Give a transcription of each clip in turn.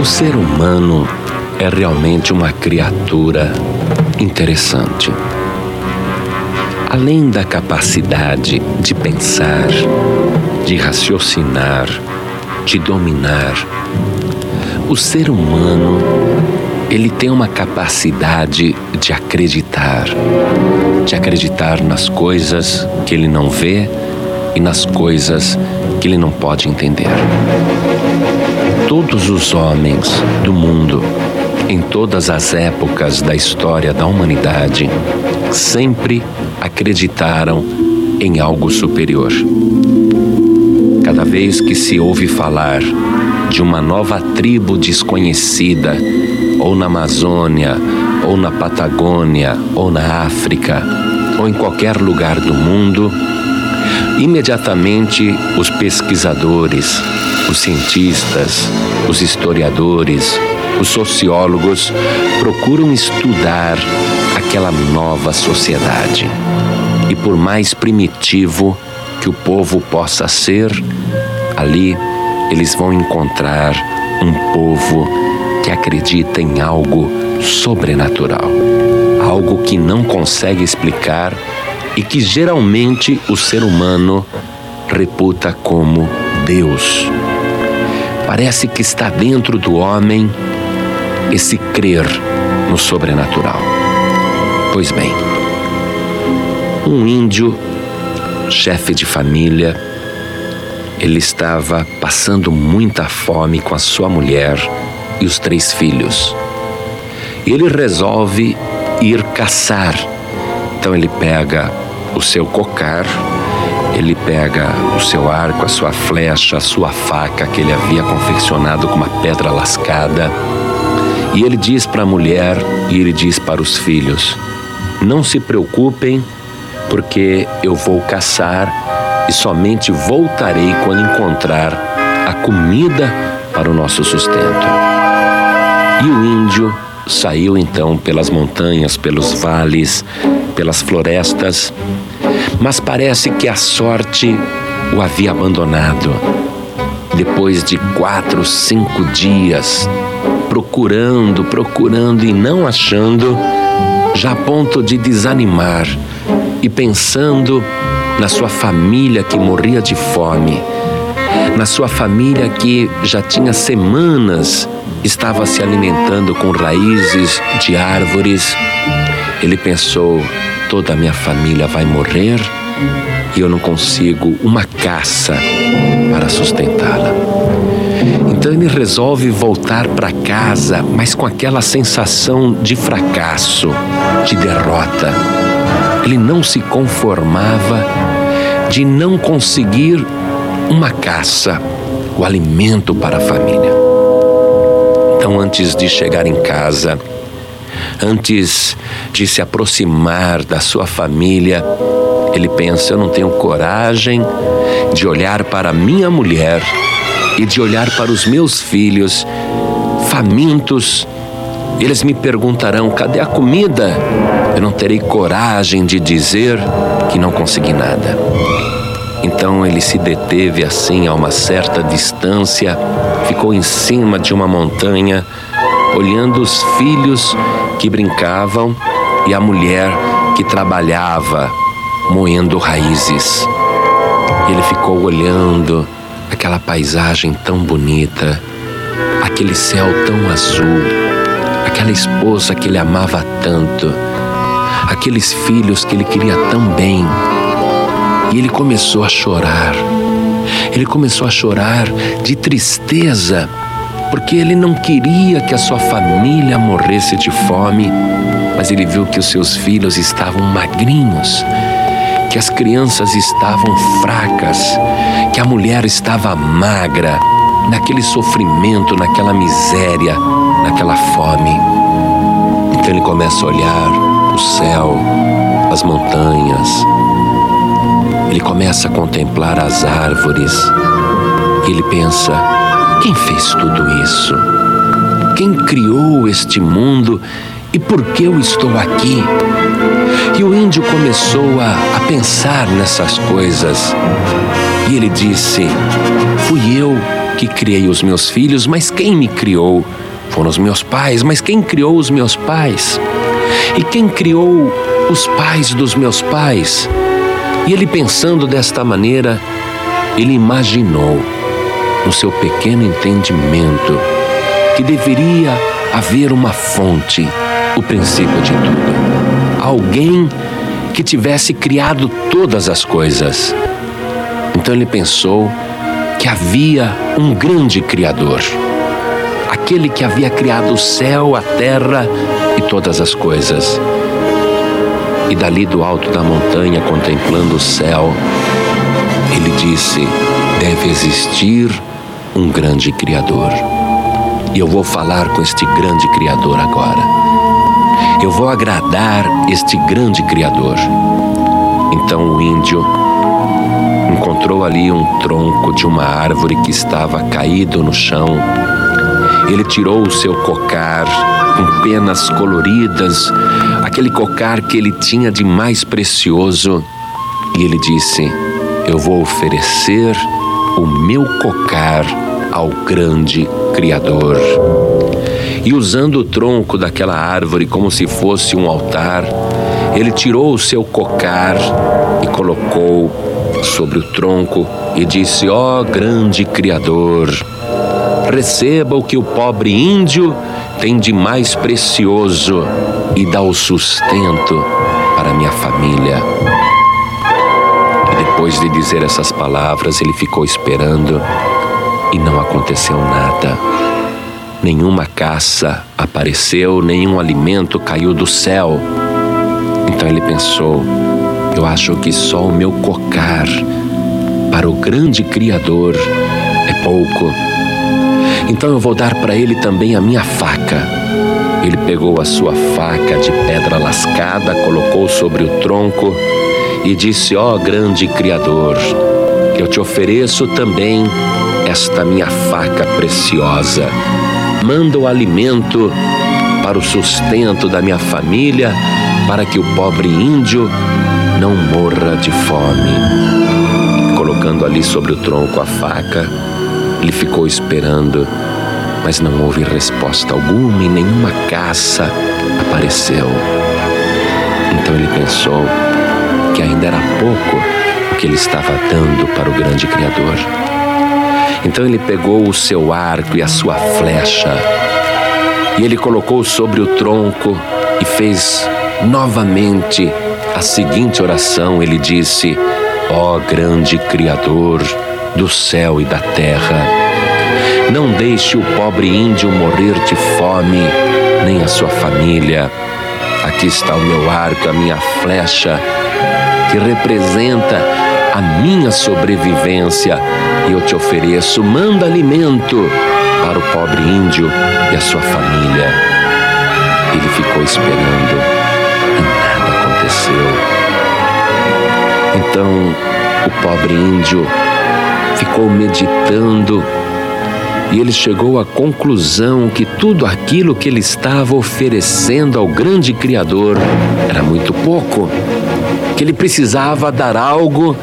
O ser humano é realmente uma criatura interessante. Além da capacidade de pensar, de raciocinar, de dominar, o ser humano ele tem uma capacidade de acreditar, de acreditar nas coisas que ele não vê e nas coisas que ele não pode entender. Todos os homens do mundo, em todas as épocas da história da humanidade, sempre acreditaram em algo superior. Cada vez que se ouve falar de uma nova tribo desconhecida, ou na Amazônia, ou na Patagônia, ou na África, ou em qualquer lugar do mundo, imediatamente os pesquisadores, os cientistas, os historiadores, os sociólogos procuram estudar aquela nova sociedade. E por mais primitivo que o povo possa ser, ali eles vão encontrar um povo que acredita em algo sobrenatural, algo que não consegue explicar e que geralmente o ser humano reputa como Deus. Parece que está dentro do homem esse crer no sobrenatural. Pois bem, um índio, chefe de família, ele estava passando muita fome com a sua mulher e os três filhos. Ele resolve ir caçar. Então ele pega o seu cocar, ele pega o seu arco, a sua flecha, a sua faca que ele havia confeccionado com uma pedra lascada. E ele diz para a mulher e ele diz para os filhos: Não se preocupem, porque eu vou caçar e somente voltarei quando encontrar a comida para o nosso sustento. E o índio saiu então pelas montanhas, pelos vales, pelas florestas, mas parece que a sorte o havia abandonado. Depois de quatro, cinco dias, procurando, procurando e não achando, já a ponto de desanimar e pensando na sua família que morria de fome, na sua família que já tinha semanas estava se alimentando com raízes de árvores. Ele pensou: toda a minha família vai morrer e eu não consigo uma caça para sustentá-la. Então ele resolve voltar para casa, mas com aquela sensação de fracasso, de derrota. Ele não se conformava de não conseguir uma caça, o alimento para a família. Então, antes de chegar em casa, antes de se aproximar da sua família, ele pensa: eu não tenho coragem de olhar para minha mulher e de olhar para os meus filhos famintos. Eles me perguntarão: cadê a comida? Eu não terei coragem de dizer que não consegui nada. Então ele se deteve assim a uma certa distância, ficou em cima de uma montanha, olhando os filhos que brincavam e a mulher que trabalhava moendo raízes. Ele ficou olhando aquela paisagem tão bonita, aquele céu tão azul, aquela esposa que ele amava tanto, aqueles filhos que ele queria tão bem e ele começou a chorar. Ele começou a chorar de tristeza, porque ele não queria que a sua família morresse de fome, mas ele viu que os seus filhos estavam magrinhos, que as crianças estavam fracas, que a mulher estava magra, naquele sofrimento, naquela miséria, naquela fome. Então ele começa a olhar o céu, as montanhas, ele começa a contemplar as árvores ele pensa: quem fez tudo isso? Quem criou este mundo e por que eu estou aqui? E o índio começou a, a pensar nessas coisas e ele disse: Fui eu que criei os meus filhos, mas quem me criou? Foram os meus pais, mas quem criou os meus pais? E quem criou os pais dos meus pais? E ele pensando desta maneira, ele imaginou, no seu pequeno entendimento, que deveria haver uma fonte, o princípio de tudo. Alguém que tivesse criado todas as coisas. Então ele pensou que havia um grande Criador, aquele que havia criado o céu, a terra e todas as coisas. E dali do alto da montanha, contemplando o céu, ele disse: deve existir um grande Criador. E eu vou falar com este grande Criador agora. Eu vou agradar este grande Criador. Então o índio encontrou ali um tronco de uma árvore que estava caído no chão. Ele tirou o seu cocar com penas coloridas, aquele cocar que ele tinha de mais precioso, e ele disse: Eu vou oferecer o meu cocar ao grande Criador. E usando o tronco daquela árvore como se fosse um altar, ele tirou o seu cocar e colocou sobre o tronco e disse: Ó oh, grande Criador, receba o que o pobre índio tem de mais precioso e dá o sustento para minha família. E depois de dizer essas palavras, ele ficou esperando e não aconteceu nada. Nenhuma caça apareceu, nenhum alimento caiu do céu. Então ele pensou: eu acho que só o meu cocar para o grande Criador é pouco. Então eu vou dar para ele também a minha faca. Ele pegou a sua faca de pedra lascada, colocou sobre o tronco e disse: Ó oh, grande Criador, eu te ofereço também esta minha faca preciosa. Manda o alimento para o sustento da minha família, para que o pobre índio não morra de fome. Colocando ali sobre o tronco a faca, ele ficou esperando, mas não houve resposta alguma e nenhuma caça apareceu. Então ele pensou que ainda era pouco o que ele estava dando para o grande Criador. Então ele pegou o seu arco e a sua flecha, e ele colocou sobre o tronco e fez novamente a seguinte oração. Ele disse: Ó oh, grande Criador do céu e da terra, não deixe o pobre índio morrer de fome, nem a sua família. Aqui está o meu arco, a minha flecha, que representa a minha sobrevivência e eu te ofereço, manda alimento para o pobre índio e a sua família. Ele ficou esperando e nada aconteceu. Então o pobre índio ficou meditando e ele chegou à conclusão que tudo aquilo que ele estava oferecendo ao grande Criador era muito pouco, que ele precisava dar algo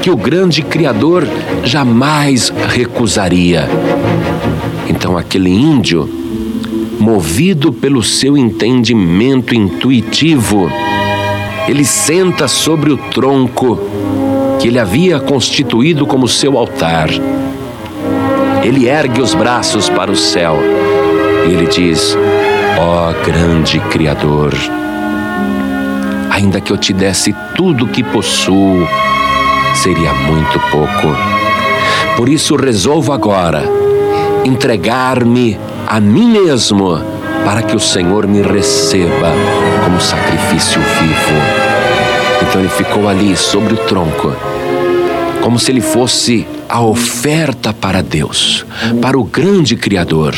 que o grande Criador jamais recusaria. Então, aquele índio, movido pelo seu entendimento intuitivo, ele senta sobre o tronco que ele havia constituído como seu altar. Ele ergue os braços para o céu e ele diz: Ó oh, grande Criador, ainda que eu te desse tudo o que possuo, seria muito pouco. Por isso resolvo agora entregar-me a mim mesmo para que o Senhor me receba como sacrifício vivo. Então ele ficou ali sobre o tronco, como se ele fosse a oferta para Deus, para o grande Criador.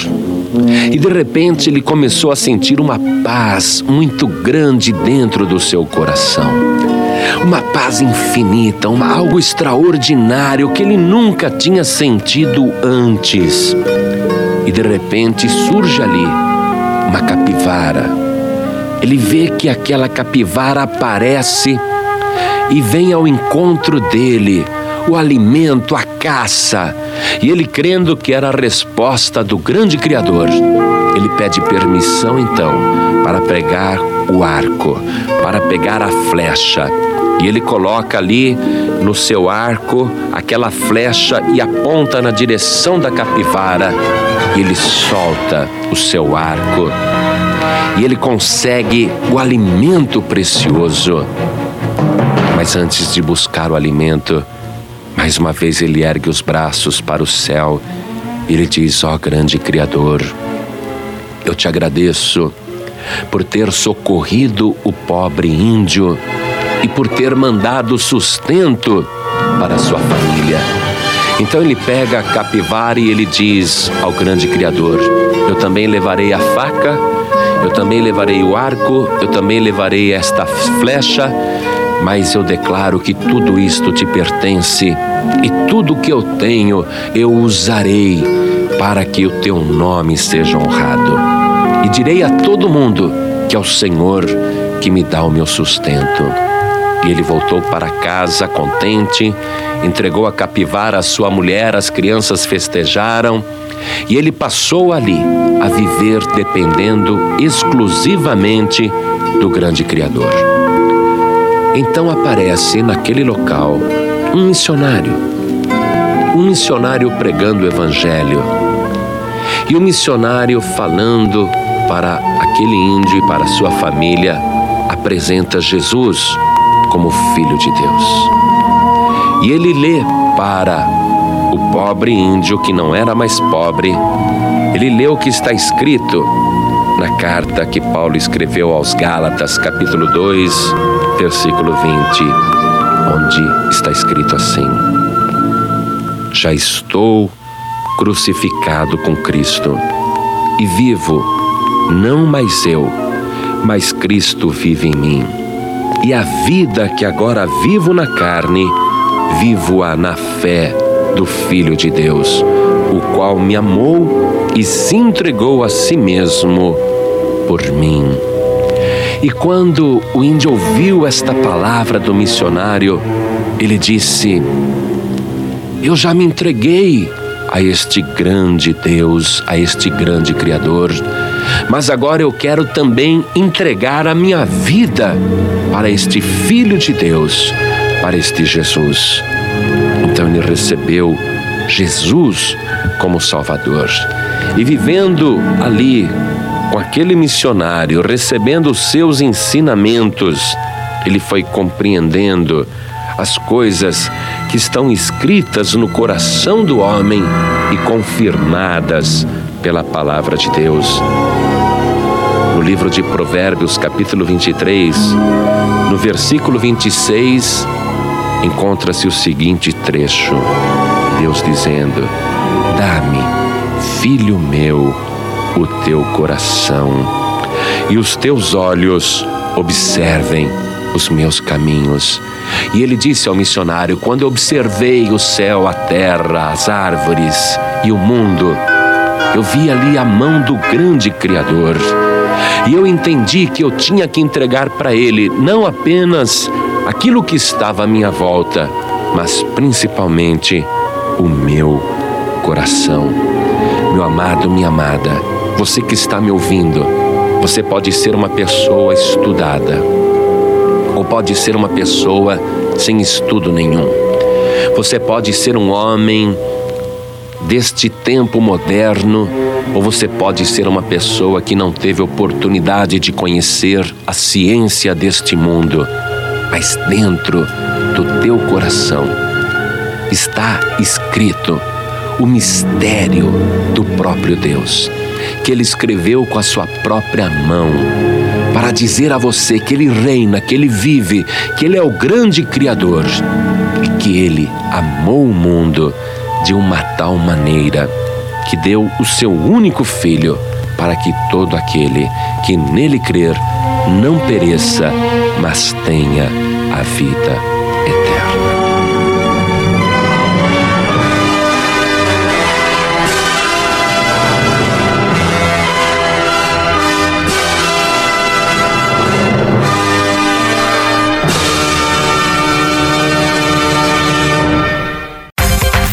E de repente ele começou a sentir uma paz muito grande dentro do seu coração uma paz infinita, uma, algo extraordinário que ele nunca tinha sentido antes. E de repente surge ali uma capivara. Ele vê que aquela capivara aparece e vem ao encontro dele o alimento, a caça. E ele, crendo que era a resposta do grande Criador, ele pede permissão então para pegar o arco, para pegar a flecha. E ele coloca ali no seu arco aquela flecha e aponta na direção da capivara. E ele solta o seu arco. E ele consegue o alimento precioso. Mas antes de buscar o alimento, mais uma vez ele ergue os braços para o céu e ele diz: Ó oh, grande Criador, eu te agradeço por ter socorrido o pobre índio e por ter mandado sustento para sua família. Então ele pega a capivara e ele diz ao grande Criador: Eu também levarei a faca, eu também levarei o arco, eu também levarei esta flecha, mas eu declaro que tudo isto te pertence e tudo que eu tenho eu usarei para que o teu nome seja honrado. E direi a todo mundo que é o Senhor que me dá o meu sustento. E ele voltou para casa contente, entregou a capivara à sua mulher, as crianças festejaram, e ele passou ali a viver dependendo exclusivamente do grande Criador. Então aparece naquele local um missionário, um missionário pregando o Evangelho, e o missionário falando para aquele índio e para sua família, apresenta Jesus como Filho de Deus. E ele lê para o pobre índio que não era mais pobre, ele lê o que está escrito na carta que Paulo escreveu aos Gálatas, capítulo 2, versículo 20, onde está escrito assim: Já estou crucificado com Cristo e vivo, não mais eu, mas Cristo vive em mim. E a vida que agora vivo na carne, vivo-a na fé do Filho de Deus, o qual me amou e se entregou a si mesmo por mim. E quando o índio ouviu esta palavra do missionário, ele disse: Eu já me entreguei a este grande Deus, a este grande Criador, mas agora eu quero também entregar a minha vida para este Filho de Deus, para este Jesus. Então ele recebeu Jesus como Salvador. E vivendo ali com aquele missionário, recebendo os seus ensinamentos, ele foi compreendendo as coisas que estão escritas no coração do homem e confirmadas pela palavra de Deus. No livro de Provérbios, capítulo 23, no versículo 26, encontra-se o seguinte trecho: Deus dizendo: Dá-me, filho meu, o teu coração, e os teus olhos observem os meus caminhos. E ele disse ao missionário: Quando eu observei o céu, a terra, as árvores e o mundo, eu vi ali a mão do grande Criador. E eu entendi que eu tinha que entregar para Ele não apenas aquilo que estava à minha volta, mas principalmente o meu coração. Meu amado, minha amada, você que está me ouvindo, você pode ser uma pessoa estudada, ou pode ser uma pessoa sem estudo nenhum. Você pode ser um homem deste tempo moderno, ou você pode ser uma pessoa que não teve oportunidade de conhecer a ciência deste mundo, mas dentro do teu coração está escrito o mistério do próprio Deus que ele escreveu com a sua própria mão, para dizer a você que ele reina, que ele vive, que ele é o grande Criador e que ele amou o mundo de uma tal maneira que deu o seu único filho para que todo aquele que nele crer não pereça, mas tenha a vida